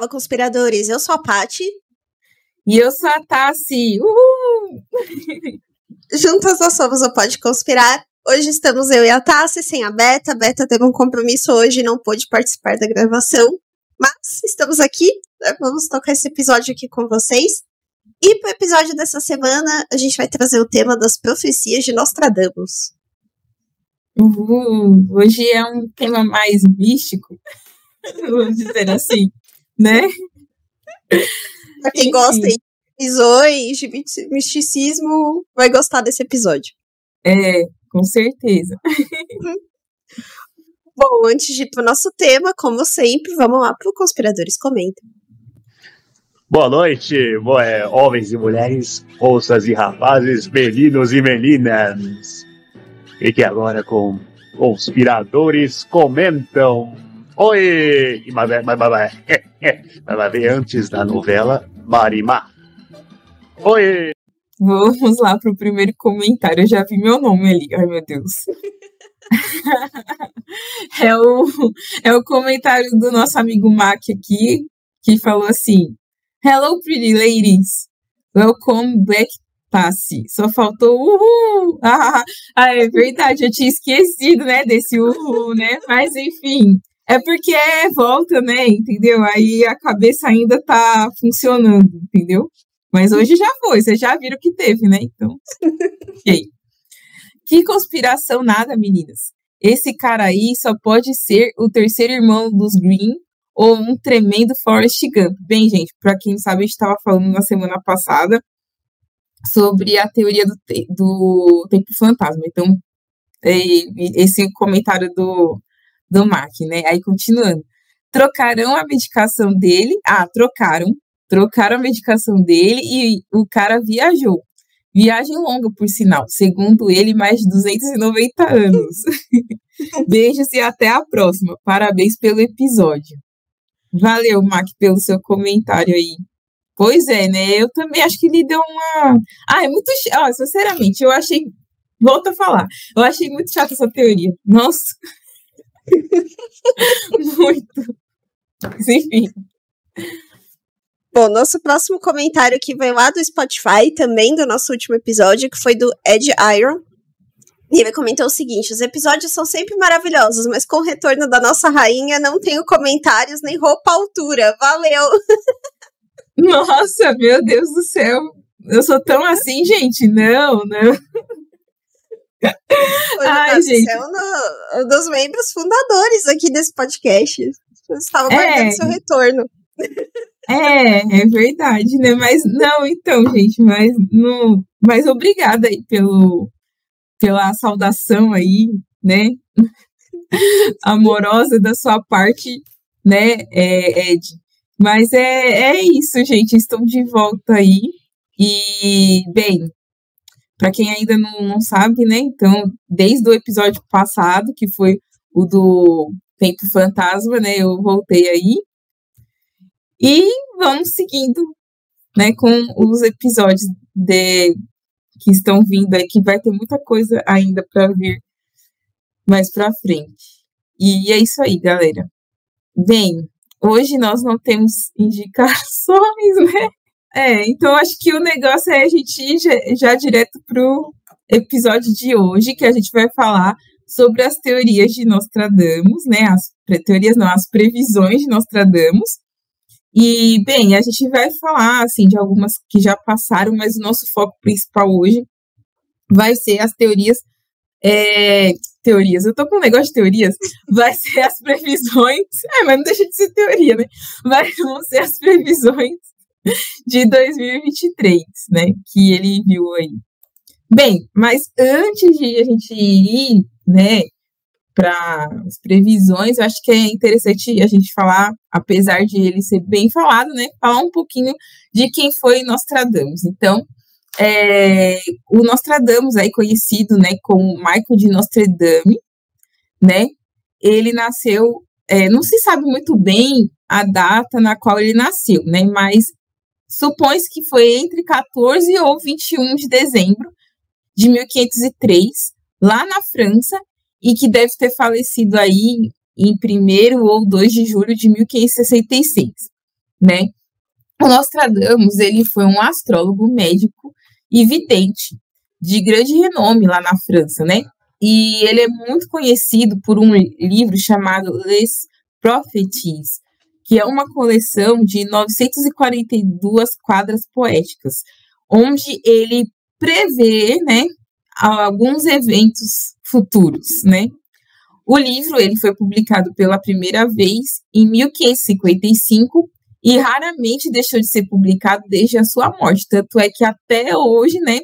Fala, conspiradores. Eu sou a Pati. E eu sou a Tassi. Uhul! Juntas nós somos o Pode Conspirar. Hoje estamos eu e a Tassi, sem a Beta. A Beta teve um compromisso hoje e não pôde participar da gravação. Mas estamos aqui, né? vamos tocar esse episódio aqui com vocês. E para o episódio dessa semana, a gente vai trazer o tema das profecias de Nostradamus. Uhul. Hoje é um tema mais místico, vamos dizer assim, né? Pra quem Enfim. gosta de visões, de misticismo, vai gostar desse episódio. É, com certeza. Bom, antes de ir para o nosso tema, como sempre, vamos lá para o Conspiradores Comentam. Boa noite, é, homens e mulheres, moças e rapazes, meninos e meninas. Fique agora com Conspiradores Comentam. Oi! Mas, mas, mas, mas, ver antes da novela Marimar. Oi! Vamos lá pro primeiro comentário. Eu já vi meu nome ali. Ai, meu Deus. é, o, é o comentário do nosso amigo Mac aqui, que falou assim: Hello, pretty ladies. Welcome back, Tassi. Só faltou uhul. Ah, é verdade, eu tinha esquecido, né, desse uhul, né? Mas enfim, é porque é volta, né? Entendeu? Aí a cabeça ainda tá funcionando, entendeu? Mas hoje já foi, vocês já viram que teve, né? Então, ok. Que conspiração nada, meninas. Esse cara aí só pode ser o terceiro irmão dos Green ou um tremendo Forrest Gump. Bem, gente, para quem sabe, a gente estava falando na semana passada sobre a teoria do, te do tempo fantasma. Então, é, esse comentário do, do Mark, né? Aí, continuando. Trocarão a medicação dele. Ah, trocaram. Trocaram a medicação dele e o cara viajou. Viagem longa, por sinal. Segundo ele, mais de 290 anos. Beijos e até a próxima. Parabéns pelo episódio. Valeu, Mac, pelo seu comentário aí. Pois é, né? Eu também acho que ele deu uma. Ah, é muito. Ó, sinceramente, eu achei. Volto a falar. Eu achei muito chata essa teoria. Nossa. Muito. Mas, enfim. Bom, nosso próximo comentário aqui veio lá do Spotify, também do nosso último episódio, que foi do Ed Iron. E ele comentou o seguinte: os episódios são sempre maravilhosos, mas com o retorno da nossa rainha, não tenho comentários nem roupa à altura. Valeu! Nossa, meu Deus do céu! Eu sou tão assim, gente? Não, não. Ai, gente. Você é um, dos membros fundadores aqui desse podcast. Eu estava guardando é. seu retorno. É, é verdade, né? Mas não, então, gente, mas não, mas obrigada aí pelo pela saudação aí, né? Amorosa da sua parte, né, é, Ed? Mas é, é isso, gente. Estou de volta aí. E, bem, para quem ainda não, não sabe, né? Então, desde o episódio passado, que foi o do Tempo Fantasma, né? Eu voltei aí. E vamos seguindo, né? Com os episódios de, que estão vindo aí, que vai ter muita coisa ainda para vir mais para frente. E é isso aí, galera. Bem, hoje nós não temos indicações, né? É, então acho que o negócio é a gente ir já, já direto pro episódio de hoje, que a gente vai falar sobre as teorias de Nostradamus, né? As teorias não, as previsões de Nostradamus. E, bem, a gente vai falar, assim, de algumas que já passaram, mas o nosso foco principal hoje vai ser as teorias. É, teorias, eu tô com um negócio de teorias, vai ser as previsões. É, mas não deixa de ser teoria, né? Vai, ser as previsões de 2023, né? Que ele viu aí. Bem, mas antes de a gente ir, né, para as previsões, eu acho que é interessante a gente falar, apesar de ele ser bem falado, né, falar um pouquinho de quem foi Nostradamus. Então, é, o Nostradamus, aí conhecido, né, como Michael de Nostradame, né, ele nasceu, é, não se sabe muito bem a data na qual ele nasceu, né, mas supõe-se que foi entre 14 ou 21 de dezembro de 1503, lá na França, e que deve ter falecido aí em 1 ou 2 de julho de 1566. né? O Nostradamus, ele foi um astrólogo médico e vidente de grande renome lá na França, né? E ele é muito conhecido por um livro chamado Les Prophéties, que é uma coleção de 942 quadras poéticas, onde ele prevê, né, alguns eventos futuros, né? O livro ele foi publicado pela primeira vez em 1555 e raramente deixou de ser publicado desde a sua morte. Tanto é que até hoje, né,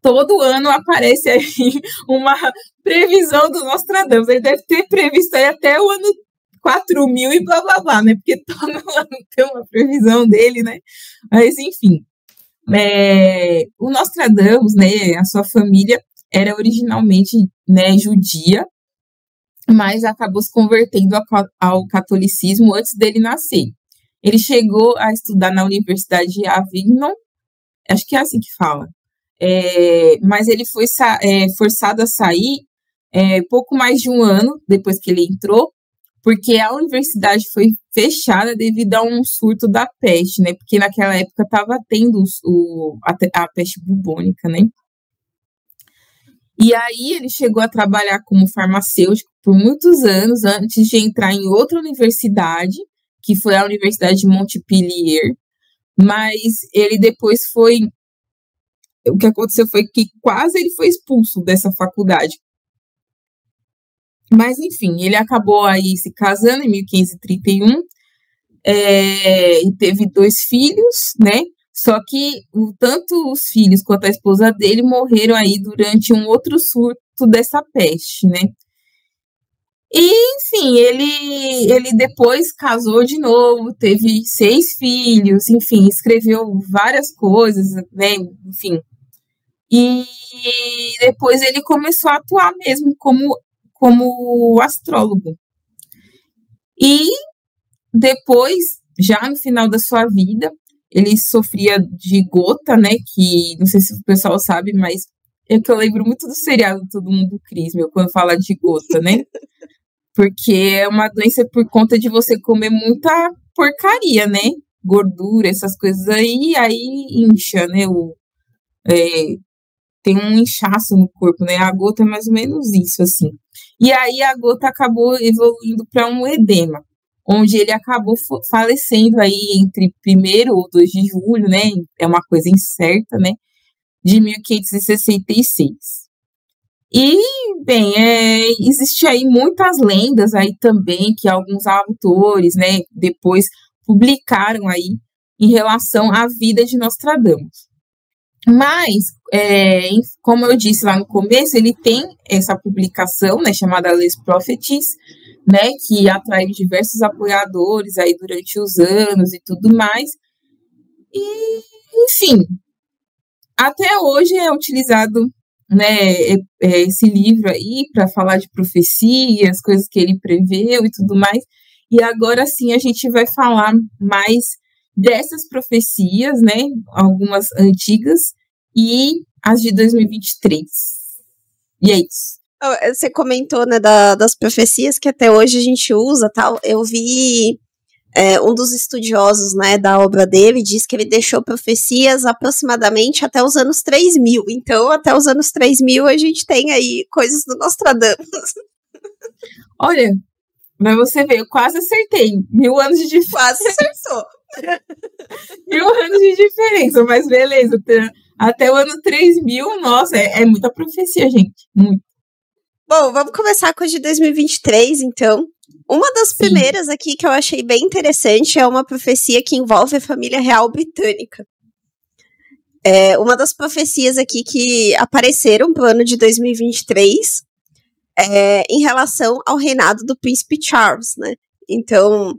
todo ano aparece aí uma previsão do Nostradamus. Ele deve ter previsto aí até o ano 4000 e blá blá blá, né? Porque todo ano tem uma previsão dele, né? Mas enfim. É, o Nostradamus, né, a sua família era originalmente né, judia, mas acabou se convertendo ao catolicismo antes dele nascer. Ele chegou a estudar na Universidade de Avignon, acho que é assim que fala, é, mas ele foi é, forçado a sair é, pouco mais de um ano depois que ele entrou, porque a universidade foi fechada devido a um surto da peste, né? Porque naquela época estava tendo o, a, a peste bubônica, né? E aí ele chegou a trabalhar como farmacêutico por muitos anos antes de entrar em outra universidade, que foi a Universidade de Montpellier, mas ele depois foi o que aconteceu foi que quase ele foi expulso dessa faculdade. Mas enfim, ele acabou aí se casando em 1531 é, e teve dois filhos, né? Só que tanto os filhos quanto a esposa dele morreram aí durante um outro surto dessa peste, né? E, enfim, ele, ele depois casou de novo, teve seis filhos, enfim, escreveu várias coisas, né? Enfim. E depois ele começou a atuar mesmo como, como astrólogo. E depois, já no final da sua vida, ele sofria de gota, né? Que não sei se o pessoal sabe, mas é que eu lembro muito do seriado Todo Mundo Cris, meu, quando fala de gota, né? Porque é uma doença por conta de você comer muita porcaria, né? Gordura, essas coisas aí, aí incha, né? O, é, tem um inchaço no corpo, né? A gota é mais ou menos isso, assim. E aí a gota acabou evoluindo para um edema, onde ele acabou falecendo aí entre 1 ou 2 de julho, né? É uma coisa incerta, né? De 1566. E, bem, é, existe aí muitas lendas aí também que alguns autores, né, depois publicaram aí em relação à vida de Nostradamus. Mas, é, como eu disse lá no começo, ele tem essa publicação, né, chamada Les Prophecies, né, que atraiu diversos apoiadores aí durante os anos e tudo mais. E, enfim, até hoje é utilizado né, esse livro aí para falar de profecias, coisas que ele preveu e tudo mais. E agora sim a gente vai falar mais dessas profecias, né, algumas antigas e as de 2023. E é isso. Você comentou, né, da, das profecias que até hoje a gente usa, tal. Eu vi é, um dos estudiosos né, da obra dele diz que ele deixou profecias aproximadamente até os anos 3000. Então, até os anos 3000, a gente tem aí coisas do Nostradamus. Olha, mas você vê, eu quase acertei. Mil anos de diferença. Quase acertou. Mil anos de diferença, mas beleza. Até o ano 3000, nossa, é, é muita profecia, gente. Muito. Bom, vamos começar com a de 2023, então. Uma das Sim. primeiras aqui que eu achei bem interessante é uma profecia que envolve a família real britânica. É uma das profecias aqui que apareceram para o ano de 2023 é, em relação ao reinado do príncipe Charles, né? Então,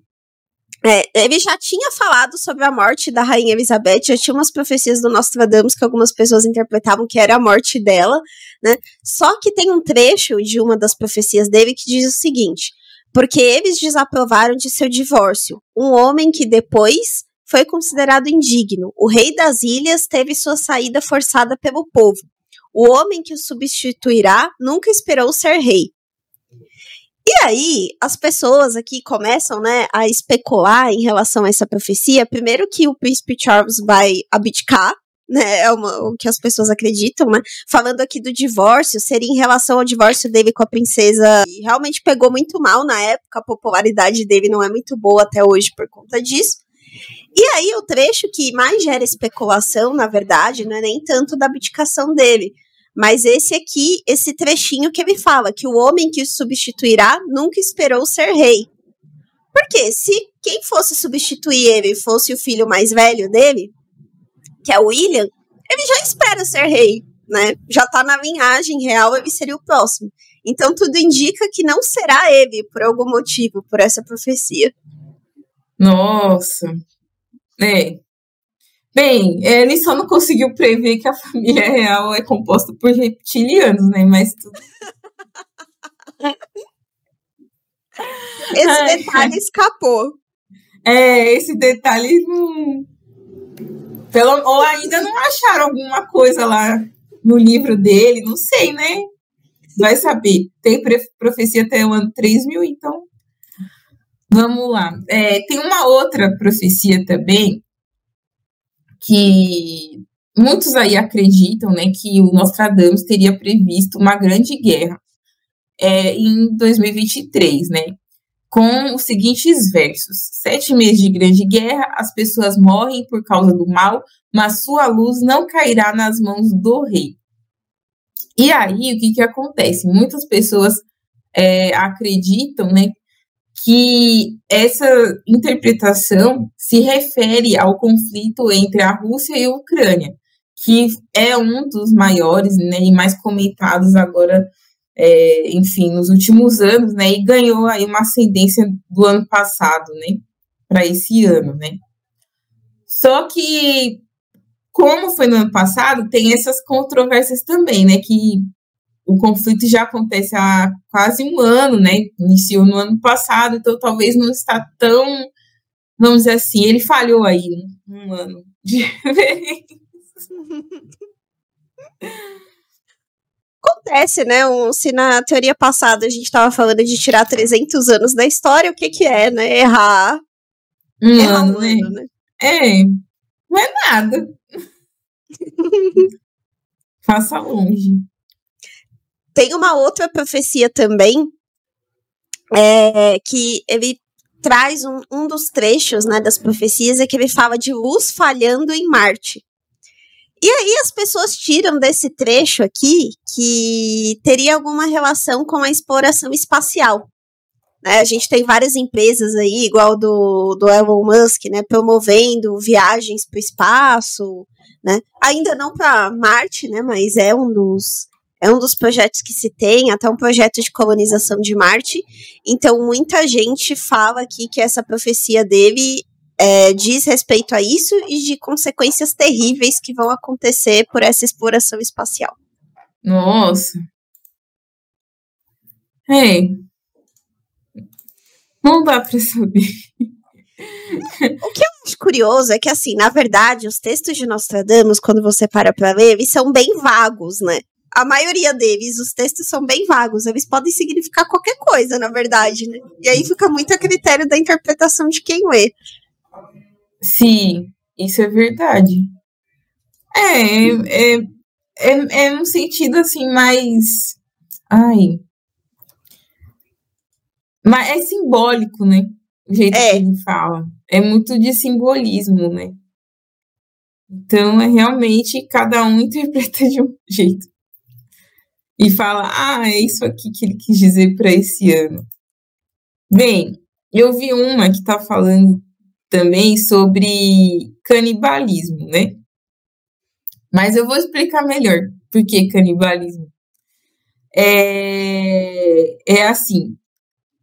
é, ele já tinha falado sobre a morte da rainha Elizabeth, já tinha umas profecias do Nostradamus que algumas pessoas interpretavam que era a morte dela, né? Só que tem um trecho de uma das profecias dele que diz o seguinte: porque eles desaprovaram de seu divórcio. Um homem que depois foi considerado indigno. O rei das ilhas teve sua saída forçada pelo povo. O homem que o substituirá nunca esperou ser rei. E aí, as pessoas aqui começam, né, a especular em relação a essa profecia. Primeiro que o príncipe Charles vai abdicar, né, é uma, o que as pessoas acreditam, né? Falando aqui do divórcio, seria em relação ao divórcio dele com a princesa. E realmente pegou muito mal na época, a popularidade dele não é muito boa até hoje por conta disso. E aí, o trecho que mais gera especulação, na verdade, não é nem tanto da abdicação dele, mas esse aqui, esse trechinho que ele fala, que o homem que o substituirá nunca esperou ser rei. Porque se quem fosse substituir ele fosse o filho mais velho dele, que é o William, ele já espera ser rei, né? Já tá na linhagem real, ele seria o próximo. Então tudo indica que não será ele, por algum motivo, por essa profecia. Nossa. É. Bem, ele só não conseguiu prever que a família real é composta por reptilianos, né? Mas tudo. Esse Ai. detalhe escapou. É, esse detalhe não. Pelo, ou ainda não acharam alguma coisa lá no livro dele, não sei, né? Vai saber. Tem profecia até o ano 3000, então. Vamos lá. É, tem uma outra profecia também que muitos aí acreditam, né, que o Nostradamus teria previsto uma grande guerra é, em 2023, né, com os seguintes versos: Sete meses de grande guerra, as pessoas morrem por causa do mal, mas sua luz não cairá nas mãos do rei. E aí, o que que acontece? Muitas pessoas é, acreditam, né, que essa interpretação se refere ao conflito entre a Rússia e a Ucrânia, que é um dos maiores né, e mais comentados agora, é, enfim, nos últimos anos, né, e ganhou aí uma ascendência do ano passado, né, para esse ano, né. Só que, como foi no ano passado, tem essas controvérsias também, né, que o conflito já acontece há quase um ano, né? Iniciou no ano passado, então talvez não está tão, vamos dizer assim, ele falhou aí um ano de Acontece, né? Um, se na teoria passada a gente estava falando de tirar 300 anos da história, o que que é, né? Errar. Um errar ano, um né? ano, né? É, não é nada. Faça longe. Tem uma outra profecia também, é, que ele traz um, um dos trechos né, das profecias, é que ele fala de luz falhando em Marte. E aí as pessoas tiram desse trecho aqui que teria alguma relação com a exploração espacial. Né? A gente tem várias empresas aí, igual do, do Elon Musk, né, promovendo viagens para o espaço, né? Ainda não para Marte, né, mas é um dos é um dos projetos que se tem, até um projeto de colonização de Marte. Então, muita gente fala aqui que essa profecia dele é, diz respeito a isso e de consequências terríveis que vão acontecer por essa exploração espacial. Nossa. É. Não dá para saber. O que eu acho curioso é que, assim, na verdade, os textos de Nostradamus, quando você para para ler, eles são bem vagos, né? A maioria deles, os textos são bem vagos, eles podem significar qualquer coisa, na verdade, né? E aí fica muito a critério da interpretação de quem lê. Sim, isso é verdade. É, é, é, é um sentido assim mais. Ai. Mas é simbólico, né? O jeito é. que ele fala. É muito de simbolismo, né? Então, é realmente cada um interpreta de um jeito e fala: ah, é isso aqui que ele quis dizer para esse ano. Bem, eu vi uma que está falando também sobre canibalismo, né? Mas eu vou explicar melhor por que canibalismo. É, é assim,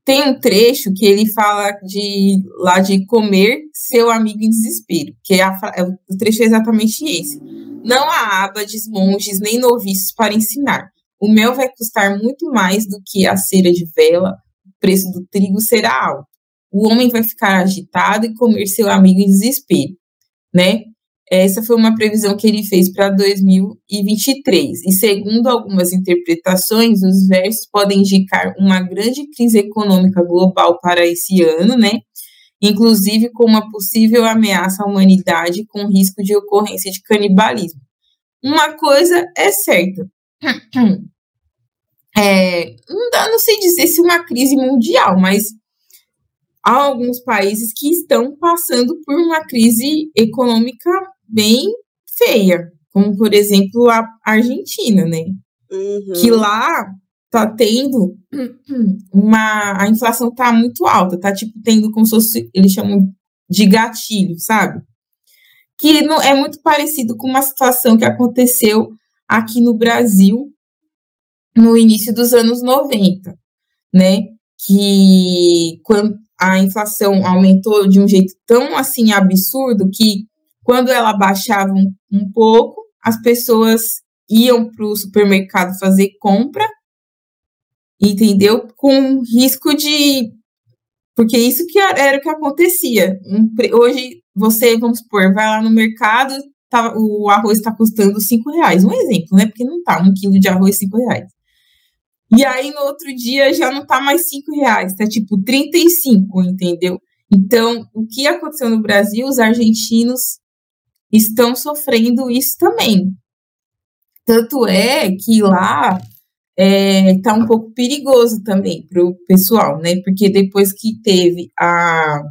tem um trecho que ele fala de lá de comer seu amigo em desespero, que é, a, é o trecho é exatamente esse. Não há abades, monges nem noviços para ensinar. O mel vai custar muito mais do que a cera de vela, o preço do trigo será alto. O homem vai ficar agitado e comer seu amigo em desespero, né? Essa foi uma previsão que ele fez para 2023. E segundo algumas interpretações, os versos podem indicar uma grande crise econômica global para esse ano, né? Inclusive com uma possível ameaça à humanidade com risco de ocorrência de canibalismo. Uma coisa é certa. É, não, não sei dizer se uma crise mundial, mas há alguns países que estão passando por uma crise econômica bem feia, como por exemplo a Argentina, né? Uhum. Que lá tá tendo uma a inflação tá muito alta, tá tipo tendo como se fosse, eles chamam de gatilho, sabe? Que não é muito parecido com uma situação que aconteceu aqui no Brasil no início dos anos 90, né? Que quando a inflação aumentou de um jeito tão assim absurdo que quando ela baixava um, um pouco, as pessoas iam para o supermercado fazer compra, entendeu? Com risco de. Porque isso que era o que acontecia. Hoje, você, vamos supor, vai lá no mercado, tá, o arroz está custando cinco reais. Um exemplo, né? Porque não tá um quilo de arroz cinco reais. E aí, no outro dia, já não tá mais cinco reais, tá tipo 35, entendeu? Então, o que aconteceu no Brasil, os argentinos estão sofrendo isso também. Tanto é que lá é, tá um pouco perigoso também para o pessoal, né? Porque depois que teve a,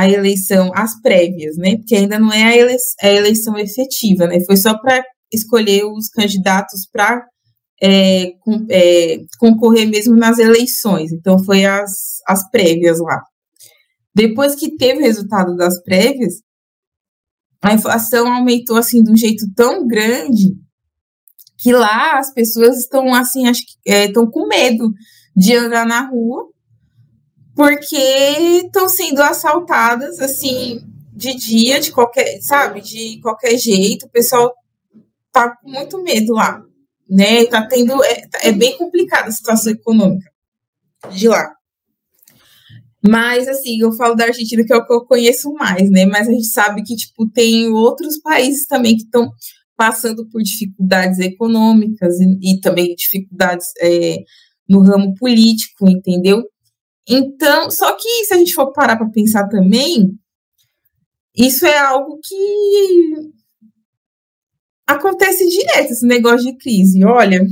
a eleição, as prévias, né? Porque ainda não é a, ele, a eleição efetiva, né? Foi só para escolher os candidatos para é, com, é, concorrer mesmo nas eleições. Então, foi as, as prévias lá. Depois que teve o resultado das prévias, a inflação aumentou assim de um jeito tão grande que lá as pessoas estão assim, acho que estão é, com medo de andar na rua porque estão sendo assaltadas assim de dia, de qualquer, sabe, de qualquer jeito. O pessoal tá com muito medo lá, né? Tá tendo é, é bem complicada a situação econômica de lá. Mas, assim, eu falo da Argentina que é o que eu conheço mais, né? Mas a gente sabe que, tipo, tem outros países também que estão passando por dificuldades econômicas e, e também dificuldades é, no ramo político, entendeu? Então, só que se a gente for parar para pensar também, isso é algo que acontece direto, esse negócio de crise. Olha,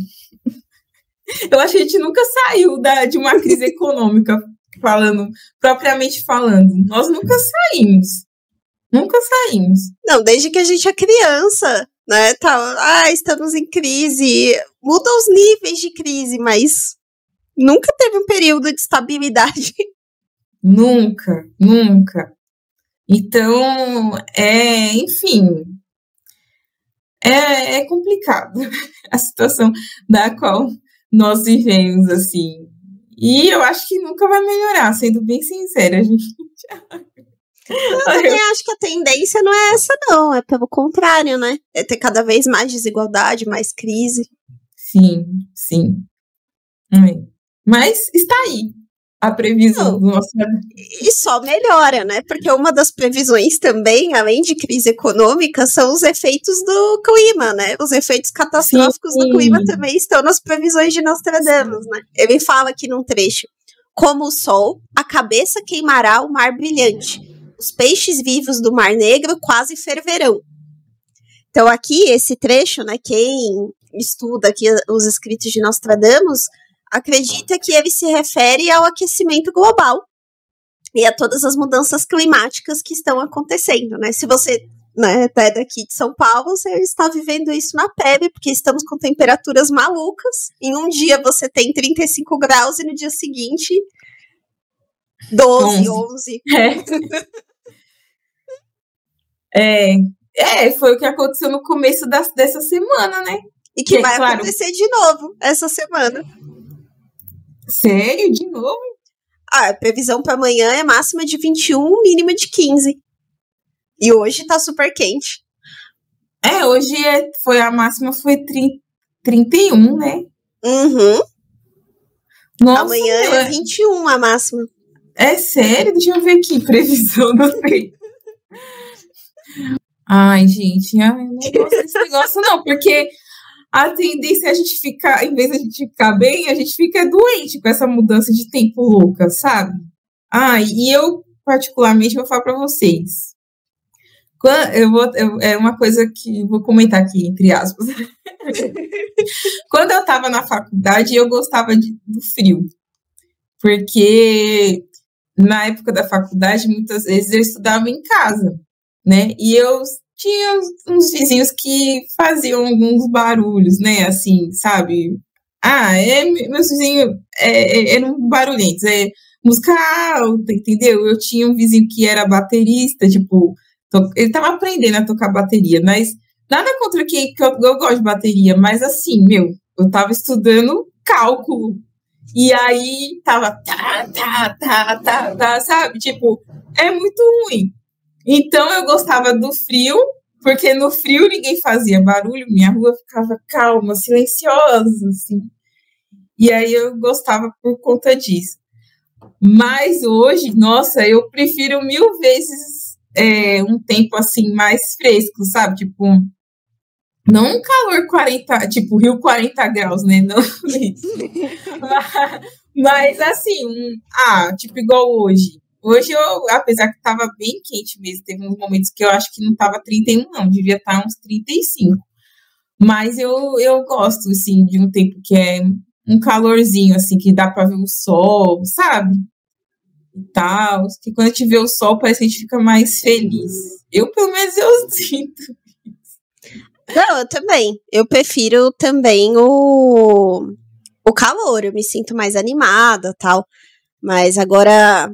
eu acho que a gente nunca saiu da, de uma crise econômica falando, propriamente falando. Nós nunca saímos. Nunca saímos. Não, desde que a gente é criança, né? Tá, ah, estamos em crise. Muda os níveis de crise, mas nunca teve um período de estabilidade. Nunca, nunca. Então, é, enfim, é, é complicado a situação da qual nós vivemos, assim. E eu acho que nunca vai melhorar, sendo bem sincera, gente. Eu também acho que a tendência não é essa, não. É pelo contrário, né? É ter cada vez mais desigualdade, mais crise. Sim, sim. Mas está aí a previsão Não. E só melhora, né? Porque uma das previsões também, além de crise econômica, são os efeitos do clima, né? Os efeitos catastróficos Sim. do clima também estão nas previsões de Nostradamus, né? Ele fala aqui num trecho: como o sol, a cabeça queimará o mar brilhante. Os peixes vivos do Mar Negro quase ferverão. Então, aqui, esse trecho, né? Quem estuda aqui os escritos de Nostradamus acredita que ele se refere ao aquecimento global e a todas as mudanças climáticas que estão acontecendo, né? Se você né, é daqui de São Paulo, você está vivendo isso na pele, porque estamos com temperaturas malucas. Em um dia você tem 35 graus e no dia seguinte 12, 11. 11. É. é. É, foi o que aconteceu no começo das, dessa semana, né? E que, que vai claro, acontecer de novo essa semana. Sério? De novo? Ah, a previsão para amanhã é máxima de 21, mínima de 15. E hoje tá super quente. É, hoje é, foi a máxima foi 30, 31, né? Uhum. Nossa, amanhã é 21 a máxima. É sério? Deixa eu ver aqui, previsão, não sei. Ai, gente, eu não gosto desse negócio, não, porque a tendência é a gente ficar, em vez de a gente ficar bem, a gente fica doente com essa mudança de tempo louca, sabe? Ah, e eu, particularmente, vou falar para vocês. Quando, eu vou, eu, é uma coisa que vou comentar aqui, entre aspas. Quando eu estava na faculdade, eu gostava de, do frio. Porque na época da faculdade, muitas vezes eu estudava em casa, né? E eu tinha uns vizinhos que faziam alguns barulhos, né? Assim, sabe? Ah, é, meus vizinhos é, é, eram barulhentos, é música alta, entendeu? Eu tinha um vizinho que era baterista, tipo, ele tava aprendendo a tocar bateria, mas nada contra quem que eu, eu gosto de bateria, mas assim, meu, eu tava estudando cálculo. E aí tava tá, tá, tá, tá, tá, sabe? Tipo, é muito ruim. Então eu gostava do frio, porque no frio ninguém fazia barulho, minha rua ficava calma, silenciosa, assim. E aí eu gostava por conta disso. Mas hoje, nossa, eu prefiro mil vezes é, um tempo assim mais fresco, sabe? Tipo, não um calor 40, tipo Rio 40 graus, né? Não, mas, mas assim, um, ah, tipo igual hoje. Hoje eu, apesar que estava bem quente mesmo, teve uns momentos que eu acho que não estava 31, não, devia estar tá uns 35. Mas eu, eu gosto, assim, de um tempo que é um calorzinho, assim, que dá para ver o sol, sabe? E tal. Que quando a gente vê o sol, parece que a gente fica mais feliz. Eu, pelo menos, eu sinto. Não, eu também. Eu prefiro também o, o calor. Eu me sinto mais animada tal. Mas agora,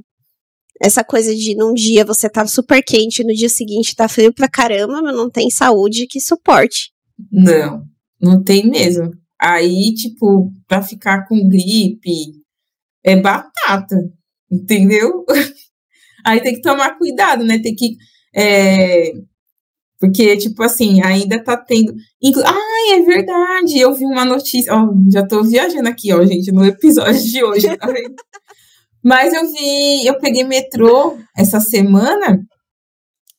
essa coisa de num dia você tá super quente no dia seguinte tá frio pra caramba, mas não tem saúde que suporte. Não, não tem mesmo. Aí, tipo, pra ficar com gripe, é batata, entendeu? Aí tem que tomar cuidado, né? Tem que. É, porque, tipo assim, ainda tá tendo. Inclu... Ai, é verdade! Eu vi uma notícia. Ó, já tô viajando aqui, ó, gente, no episódio de hoje, tá vendo? Mas eu vi, eu peguei metrô essa semana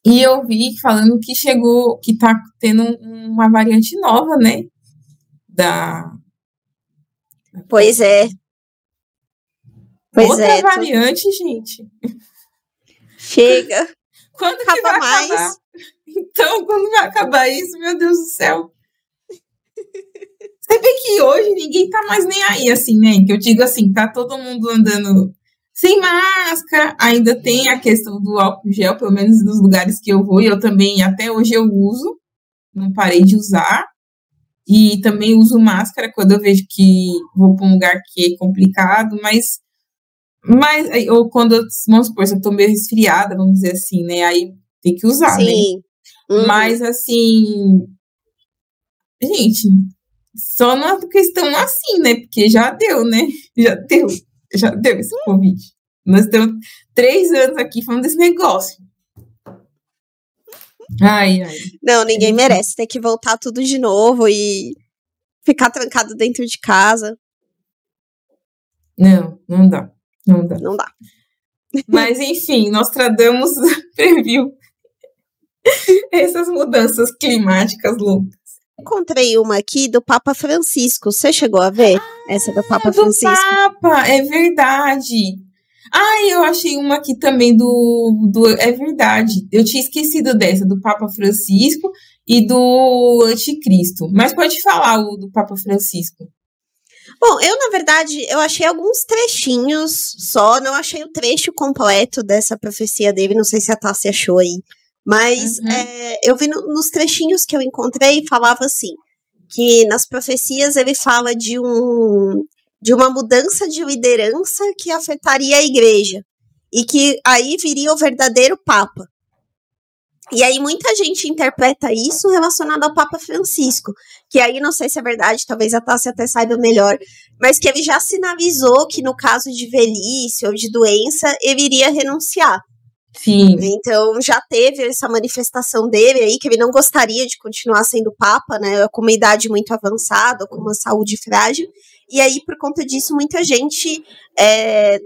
e eu vi falando que chegou, que tá tendo uma variante nova, né? Da. Pois é. Pois Outra é, variante, tô... gente. Chega. Quando Acaba que vai mais? acabar? Então, quando vai acabar isso, meu Deus do céu? Você vê que hoje ninguém tá mais nem aí, assim, né? Que eu digo assim, tá todo mundo andando sem máscara, ainda tem a questão do álcool gel, pelo menos nos lugares que eu vou, e eu também, até hoje eu uso, não parei de usar. E também uso máscara quando eu vejo que vou para um lugar que é complicado, mas, mas ou quando, vamos supor, se eu tô meio resfriada, vamos dizer assim, né? Aí tem que usar, né? Sim. né? Uhum. Mas assim, gente, só numa questão assim, né? Porque já deu, né? Já deu já deu esse Covid. Nós temos três anos aqui falando desse negócio. Ai, ai. Não, ninguém merece ter que voltar tudo de novo e ficar trancado dentro de casa. Não, não dá. Não dá. Não dá. Mas, enfim, nós tradamos previu essas mudanças climáticas loucas encontrei uma aqui do Papa Francisco. Você chegou a ver ah, essa do Papa do Francisco? Papa, é verdade. Ah, eu achei uma aqui também do, do. É verdade. Eu tinha esquecido dessa, do Papa Francisco e do Anticristo. Mas pode falar o do Papa Francisco. Bom, eu, na verdade, eu achei alguns trechinhos só, não achei o trecho completo dessa profecia dele, não sei se a Tassi achou aí. Mas uhum. é, eu vi no, nos trechinhos que eu encontrei, falava assim, que nas profecias ele fala de um de uma mudança de liderança que afetaria a igreja e que aí viria o verdadeiro papa. E aí muita gente interpreta isso relacionado ao Papa Francisco, que aí não sei se é verdade, talvez a Tassi até saiba melhor, mas que ele já sinalizou que no caso de velhice ou de doença, ele iria renunciar. Sim. Então já teve essa manifestação dele aí, que ele não gostaria de continuar sendo Papa, né? Com uma idade muito avançada, com uma saúde frágil. E aí, por conta disso, muita gente é,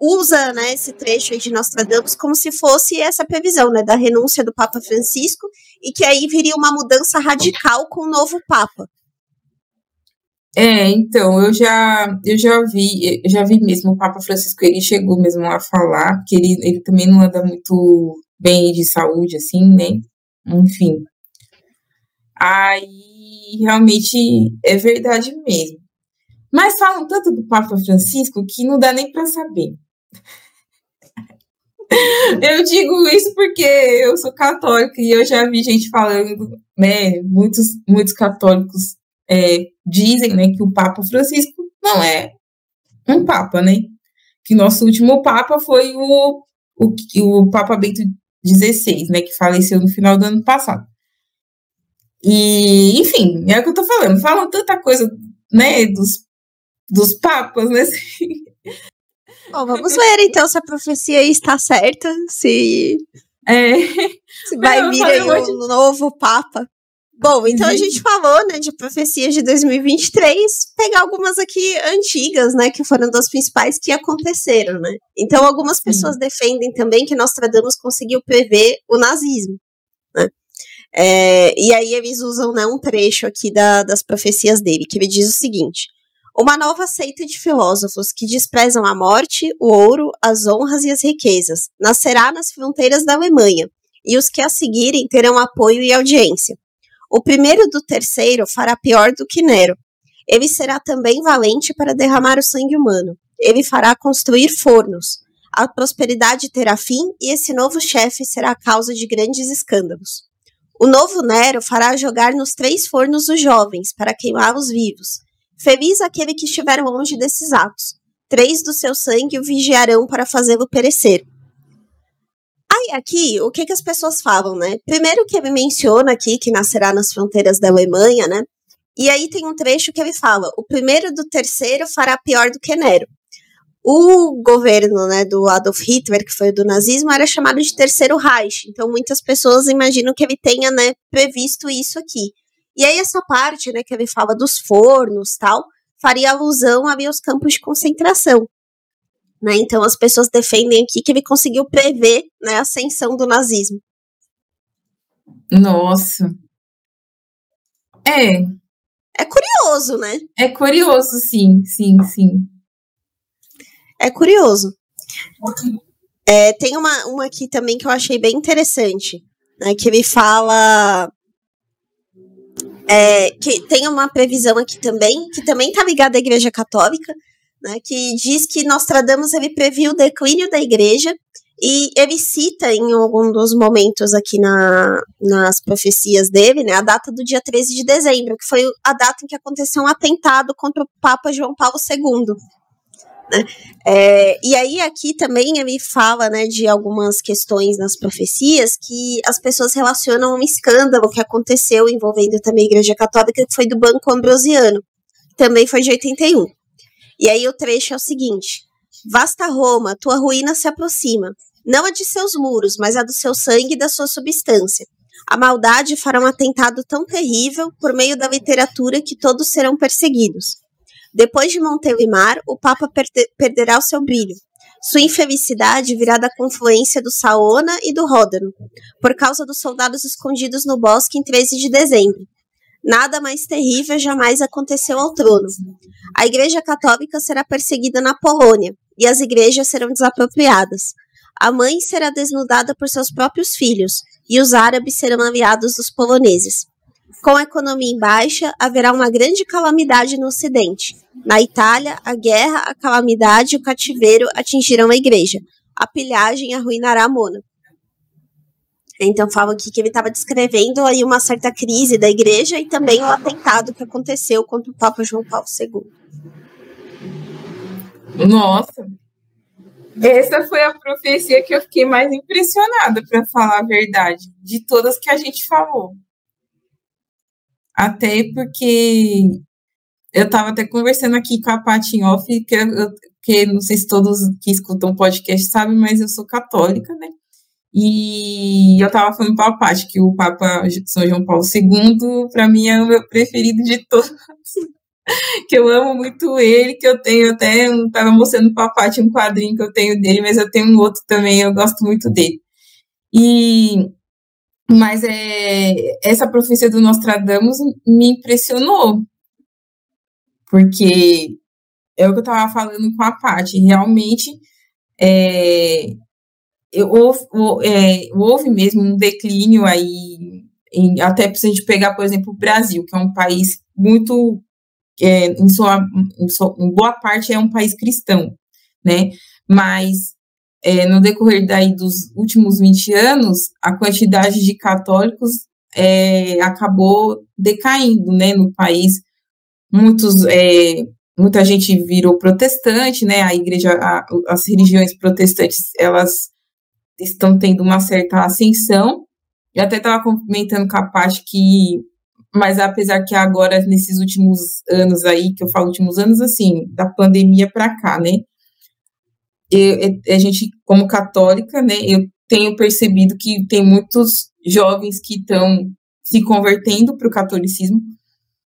usa né, esse trecho de Nostradamus como se fosse essa previsão né, da renúncia do Papa Francisco e que aí viria uma mudança radical com o novo Papa. É, então, eu já, eu já vi, eu já vi mesmo o Papa Francisco, ele chegou mesmo a falar que ele, ele também não anda muito bem de saúde, assim, né? Enfim. Aí, realmente, é verdade mesmo. Mas falam tanto do Papa Francisco que não dá nem para saber. Eu digo isso porque eu sou católica e eu já vi gente falando, né? Muitos, muitos católicos é, dizem né, que o Papa Francisco não é um Papa, né? Que nosso último Papa foi o, o, o Papa Bento XVI, né? Que faleceu no final do ano passado. E, enfim, é o que eu tô falando. Falam tanta coisa, né, dos, dos papas, né? Bom, vamos ver então se a profecia está certa, se, é. se vai vir aí um novo Papa. Bom, então uhum. a gente falou, né, de profecias de 2023, pegar algumas aqui antigas, né, que foram das principais que aconteceram, né. Então algumas pessoas uhum. defendem também que Nostradamus conseguiu prever o nazismo, né. É, e aí eles usam, né, um trecho aqui da, das profecias dele, que ele diz o seguinte: uma nova seita de filósofos que desprezam a morte, o ouro, as honras e as riquezas nascerá nas fronteiras da Alemanha, e os que a seguirem terão apoio e audiência. O primeiro do terceiro fará pior do que Nero. Ele será também valente para derramar o sangue humano. Ele fará construir fornos. A prosperidade terá fim e esse novo chefe será a causa de grandes escândalos. O novo Nero fará jogar nos três fornos os jovens para queimá-los vivos Feliz aquele que estiver longe desses atos. Três do seu sangue o vigiarão para fazê-lo perecer. Aqui, o que, que as pessoas falam, né? Primeiro que ele menciona aqui que nascerá nas fronteiras da Alemanha, né? E aí tem um trecho que ele fala: o primeiro do terceiro fará pior do que Nero. O governo né, do Adolf Hitler, que foi do nazismo, era chamado de Terceiro Reich. Então, muitas pessoas imaginam que ele tenha né, previsto isso aqui. E aí essa parte, né, que ele fala dos fornos, tal, faria alusão ali aos campos de concentração. Né? Então as pessoas defendem aqui que ele conseguiu prever né, a ascensão do nazismo. Nossa. É. É curioso, né? É curioso, sim, sim, sim. É curioso. É, tem uma, uma aqui também que eu achei bem interessante, né, que ele fala é, que tem uma previsão aqui também, que também está ligada à Igreja Católica, né, que diz que Nostradamus ele previu o declínio da Igreja e ele cita em algum dos momentos aqui na, nas profecias dele, né, a data do dia 13 de dezembro, que foi a data em que aconteceu um atentado contra o Papa João Paulo II. Né? É, e aí aqui também ele fala né, de algumas questões nas profecias que as pessoas relacionam um escândalo que aconteceu envolvendo também a Igreja Católica, que foi do Banco Ambrosiano, também foi de 81. E aí o trecho é o seguinte: Vasta Roma, tua ruína se aproxima, não a de seus muros, mas a do seu sangue e da sua substância. A maldade fará um atentado tão terrível por meio da literatura que todos serão perseguidos. Depois de Montelimar, o Papa perderá o seu brilho. Sua infelicidade virá da confluência do Saona e do Ródano, por causa dos soldados escondidos no bosque em 13 de dezembro. Nada mais terrível jamais aconteceu ao trono. A Igreja Católica será perseguida na Polônia e as igrejas serão desapropriadas. A mãe será desnudada por seus próprios filhos e os árabes serão aliados dos poloneses. Com a economia em baixa, haverá uma grande calamidade no Ocidente. Na Itália, a guerra, a calamidade e o cativeiro atingirão a igreja. A pilhagem arruinará Mônaco. Então fala aqui que ele estava descrevendo aí uma certa crise da igreja e também o atentado que aconteceu contra o Papa João Paulo II. Nossa, essa foi a profecia que eu fiquei mais impressionada, para falar a verdade, de todas que a gente falou. Até porque eu estava até conversando aqui com a Paty off, que, eu, que não sei se todos que escutam podcast sabem, mas eu sou católica, né? E eu estava falando para a Paty que o Papa São João Paulo II, para mim, é o meu preferido de todos. que eu amo muito ele, que eu tenho até, eu tava mostrando para Paty um quadrinho que eu tenho dele, mas eu tenho um outro também, eu gosto muito dele. E mas é, essa profecia do Nostradamus me impressionou, porque é o que eu estava falando com a Paty, realmente é, houve, é, houve mesmo um declínio aí, em, até se a gente pegar, por exemplo, o Brasil, que é um país muito é, em, sua, em, sua, em boa parte é um país cristão, né? Mas é, no decorrer daí dos últimos 20 anos, a quantidade de católicos é, acabou decaindo, né, no país. Muitos, é, muita gente virou protestante, né, a igreja, a, as religiões protestantes, elas estão tendo uma certa ascensão. Eu até estava comentando com a parte que mas apesar que agora, nesses últimos anos aí, que eu falo últimos anos, assim, da pandemia para cá, né? Eu, a gente, como católica, né, eu tenho percebido que tem muitos jovens que estão se convertendo para o catolicismo.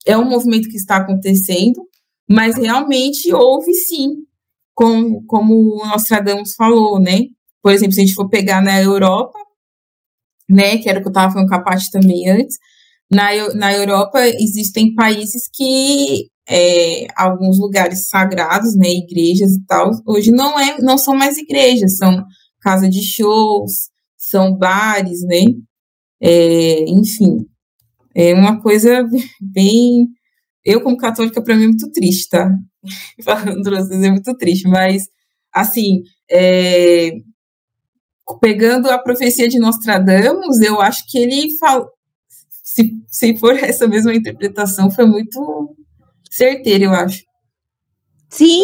É um movimento que está acontecendo, mas realmente houve sim, com, como o Nostradamus falou, né? Por exemplo, se a gente for pegar na Europa, né, que era o que eu estava falando com a parte também antes, na, na Europa existem países que é, alguns lugares sagrados, né, igrejas e tal, hoje não é, não são mais igrejas, são casa de shows, são bares, né, é, enfim, é uma coisa bem, eu como católica para mim é muito triste, tá? Falando vocês é muito triste, mas assim, é, pegando a profecia de Nostradamus, eu acho que ele fala, se, se for essa mesma interpretação, foi muito certeira, eu acho. Sim.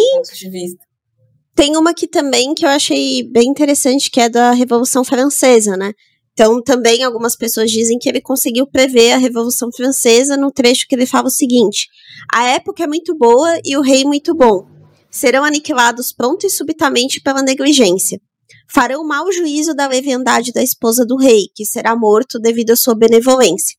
Tem uma aqui também que eu achei bem interessante, que é da Revolução Francesa, né? Então, também algumas pessoas dizem que ele conseguiu prever a Revolução Francesa no trecho que ele fala o seguinte: A época é muito boa e o rei muito bom. Serão aniquilados pronto e subitamente pela negligência. Farão mau juízo da leviandade da esposa do rei, que será morto devido à sua benevolência.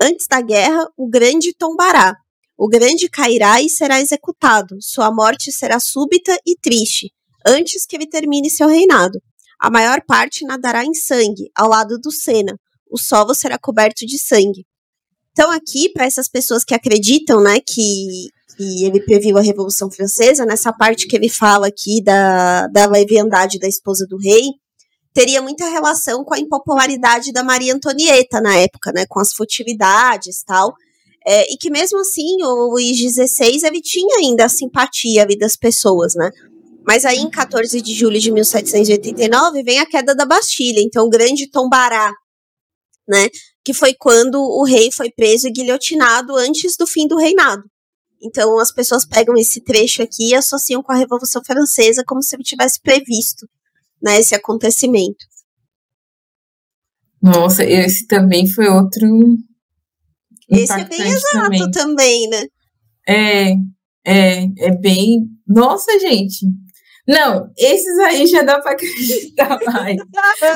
Antes da guerra, o grande tombará. O grande cairá e será executado. Sua morte será súbita e triste, antes que ele termine seu reinado. A maior parte nadará em sangue, ao lado do Sena. O solo será coberto de sangue. Então, aqui, para essas pessoas que acreditam, né, que, que ele previu a Revolução Francesa, nessa parte que ele fala aqui da, da leviandade da esposa do rei, teria muita relação com a impopularidade da Maria Antonieta na época, né, com as futilidades e tal. É, e que mesmo assim, o Luís XVI, ele tinha ainda a simpatia ali das pessoas, né? Mas aí, em 14 de julho de 1789, vem a queda da Bastilha, então o grande tombará, né? Que foi quando o rei foi preso e guilhotinado antes do fim do reinado. Então, as pessoas pegam esse trecho aqui e associam com a Revolução Francesa como se ele tivesse previsto né, esse acontecimento. Nossa, esse também foi outro. Esse é bem exato também. também, né? É, é, é bem. Nossa, gente. Não, esses aí já dá para acreditar mais.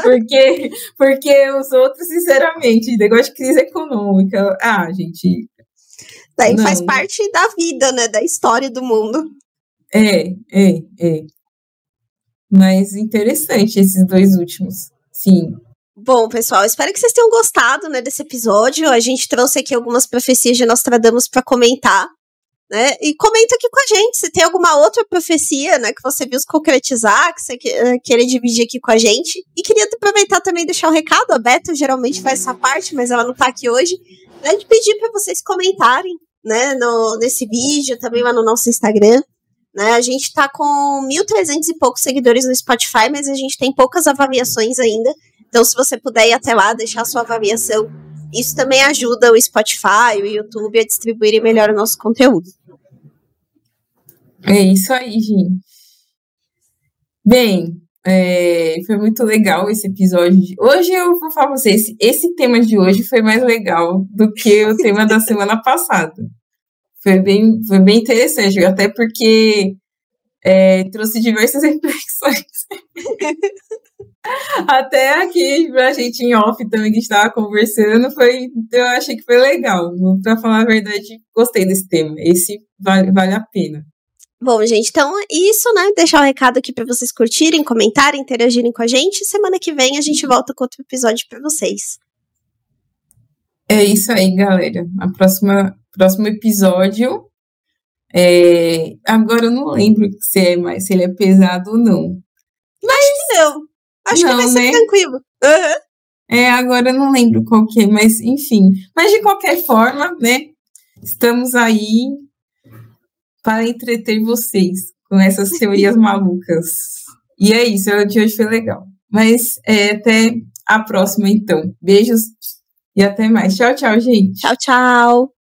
porque, porque os outros, sinceramente, negócio de crise econômica. Ah, gente. Daí não. faz parte da vida, né? Da história do mundo. É, é, é. Mas interessante esses dois últimos. Sim. Bom, pessoal, espero que vocês tenham gostado né, desse episódio. A gente trouxe aqui algumas profecias de Nostradamus para comentar. Né? E comenta aqui com a gente se tem alguma outra profecia né, que você viu se concretizar, que você uh, querer dividir aqui com a gente. E queria aproveitar também e deixar um recado. A Beta geralmente faz essa parte, mas ela não está aqui hoje. Né, de pedir para vocês comentarem né, no, nesse vídeo, também lá no nosso Instagram. Né? A gente está com 1.300 e poucos seguidores no Spotify, mas a gente tem poucas avaliações ainda. Então, se você puder ir até lá, deixar sua avaliação, isso também ajuda o Spotify, o YouTube a distribuírem melhor o nosso conteúdo. É isso aí, gente. Bem, é, foi muito legal esse episódio. De... Hoje eu vou falar pra vocês, esse tema de hoje foi mais legal do que o tema da semana passada foi bem, foi bem interessante, até porque é, trouxe diversas reflexões. Até aqui, pra gente em off também que estava conversando, foi, eu achei que foi legal. Pra falar a verdade, gostei desse tema. Esse vale, vale a pena. Bom, gente, então isso, né? Deixar o um recado aqui para vocês curtirem, comentarem, interagirem com a gente. Semana que vem a gente volta com outro episódio para vocês. É isso aí, galera. A próxima próximo episódio. É... Agora eu não lembro se é mais se ele é pesado ou não. Mas acho que não. Acho não, que vai ser né? tranquilo. Uhum. É, agora eu não lembro qual que é, mas enfim. Mas de qualquer forma, né? Estamos aí para entreter vocês com essas teorias malucas. E é isso, o de hoje foi legal. Mas é, até a próxima, então. Beijos e até mais. Tchau, tchau, gente. Tchau, tchau.